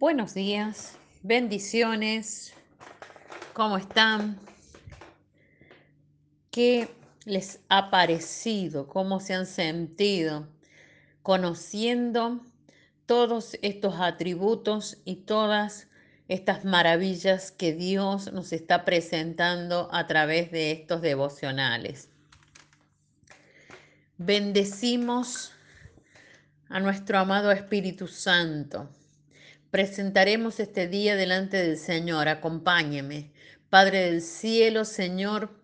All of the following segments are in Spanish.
Buenos días, bendiciones, ¿cómo están? ¿Qué les ha parecido? ¿Cómo se han sentido conociendo todos estos atributos y todas estas maravillas que Dios nos está presentando a través de estos devocionales? Bendecimos a nuestro amado Espíritu Santo Presentaremos este día delante del Señor. Acompáñeme. Padre del cielo, Señor,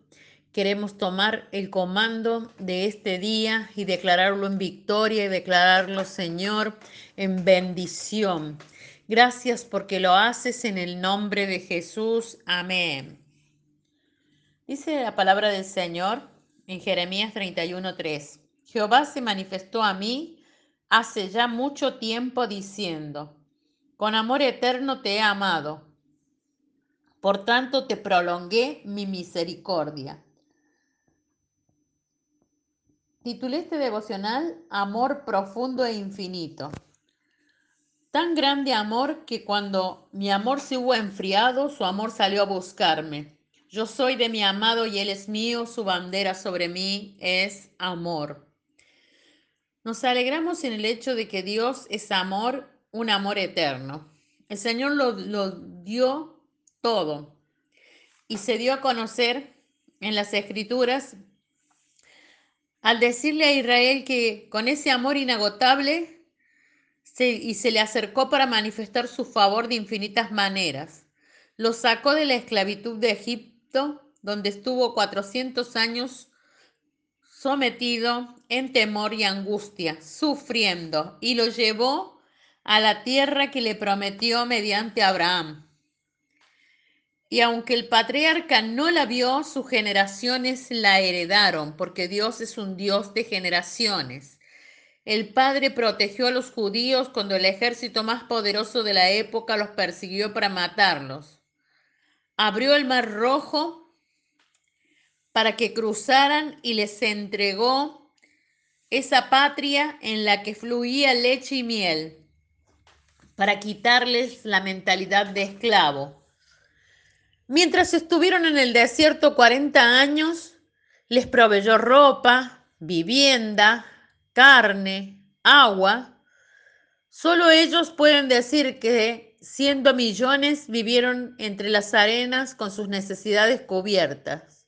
queremos tomar el comando de este día y declararlo en victoria y declararlo, Señor, en bendición. Gracias porque lo haces en el nombre de Jesús. Amén. Dice la palabra del Señor en Jeremías 31:3. Jehová se manifestó a mí hace ya mucho tiempo diciendo, con amor eterno te he amado. Por tanto te prolongué mi misericordia. Titulé este devocional Amor profundo e infinito. Tan grande amor que cuando mi amor se hubo enfriado, su amor salió a buscarme. Yo soy de mi amado y él es mío, su bandera sobre mí es amor. Nos alegramos en el hecho de que Dios es amor un amor eterno. El Señor lo, dio todo y se dio a conocer en las escrituras al decirle a Israel que con ese amor inagotable y se le acercó para manifestar su favor de infinitas maneras. Lo sacó de la esclavitud de Egipto, donde estuvo 400 años sometido en temor y angustia, sufriendo, y lo llevó a la tierra que le prometió mediante Abraham. Y aunque el patriarca no la vio, sus generaciones la heredaron, porque Dios es un Dios de generaciones. El padre protegió a los judíos cuando el ejército más poderoso de la época los persiguió para matarlos. Abrió el mar rojo para que cruzaran y les entregó esa patria en la que fluía leche y miel para quitarles la mentalidad de esclavo. Mientras estuvieron en el desierto 40 años, les proveyó ropa, vivienda, carne, agua. Solo ellos pueden decir que, siendo millones, vivieron entre las arenas con sus necesidades cubiertas.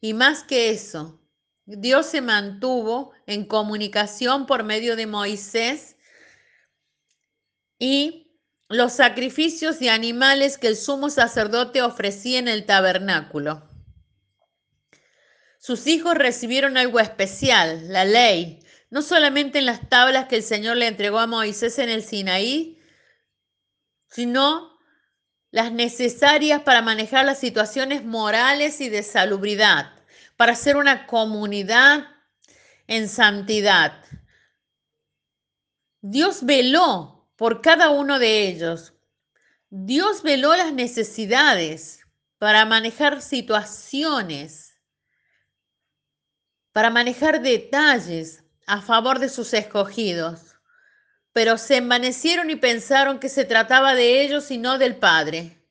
Y más que eso, Dios se mantuvo en comunicación por medio de Moisés y los sacrificios de animales que el sumo sacerdote ofrecía en el tabernáculo. Sus hijos recibieron algo especial, la ley, no solamente en las tablas que el Señor le entregó a Moisés en el Sinaí, sino las necesarias para manejar las situaciones morales y de salubridad, para ser una comunidad en santidad. Dios veló por cada uno de ellos. Dios veló las necesidades para manejar situaciones, para manejar detalles a favor de sus escogidos, pero se envanecieron y pensaron que se trataba de ellos y no del Padre.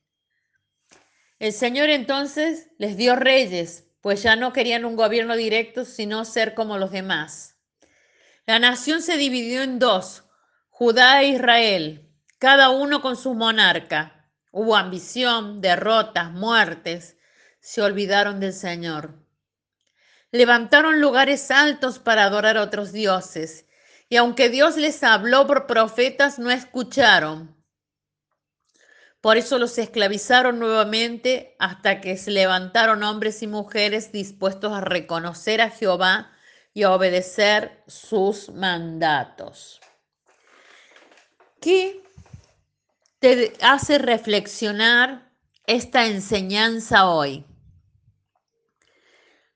El Señor entonces les dio reyes, pues ya no querían un gobierno directo, sino ser como los demás. La nación se dividió en dos, Judá e Israel, cada uno con su monarca. Hubo ambición, derrotas, muertes. Se olvidaron del Señor. Levantaron lugares altos para adorar a otros dioses. Y aunque Dios les habló por profetas, no escucharon. Por eso los esclavizaron nuevamente hasta que se levantaron hombres y mujeres dispuestos a reconocer a Jehová y a obedecer sus mandatos. ¿Qué te hace reflexionar esta enseñanza hoy?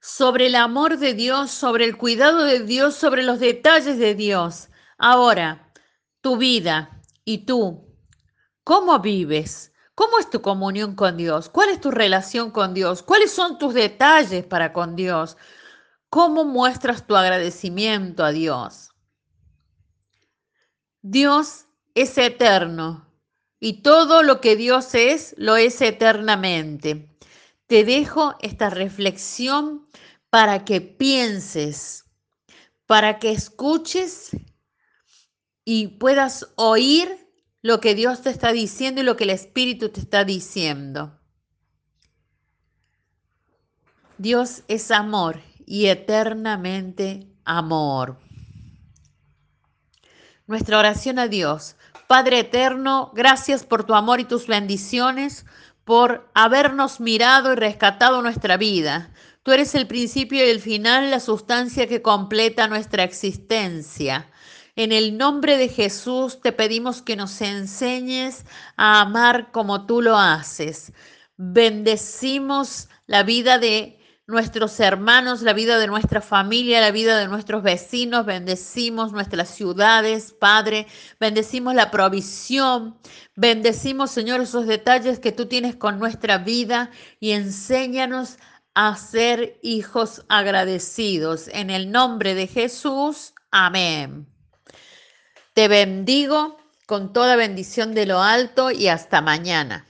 Sobre el amor de Dios, sobre el cuidado de Dios, sobre los detalles de Dios. Ahora, tu vida y tú, ¿cómo vives? ¿Cómo es tu comunión con Dios? ¿Cuál es tu relación con Dios? ¿Cuáles son tus detalles para con Dios? ¿Cómo muestras tu agradecimiento a Dios? Dios es eterno y todo lo que Dios es, lo es eternamente. Te dejo esta reflexión para que pienses, para que escuches y puedas oír lo que Dios te está diciendo y lo que el Espíritu te está diciendo. Dios es amor y eternamente amor. Nuestra oración a Dios. Padre eterno, gracias por tu amor y tus bendiciones, por habernos mirado y rescatado nuestra vida. Tú eres el principio y el final, la sustancia que completa nuestra existencia. En el nombre de Jesús te pedimos que nos enseñes a amar como tú lo haces. Bendecimos la vida de nuestros hermanos, la vida de nuestra familia, la vida de nuestros vecinos, bendecimos nuestras ciudades, Padre, bendecimos la provisión, bendecimos, Señor, esos detalles que tú tienes con nuestra vida y enséñanos a ser hijos agradecidos. En el nombre de Jesús, amén. Te bendigo con toda bendición de lo alto y hasta mañana.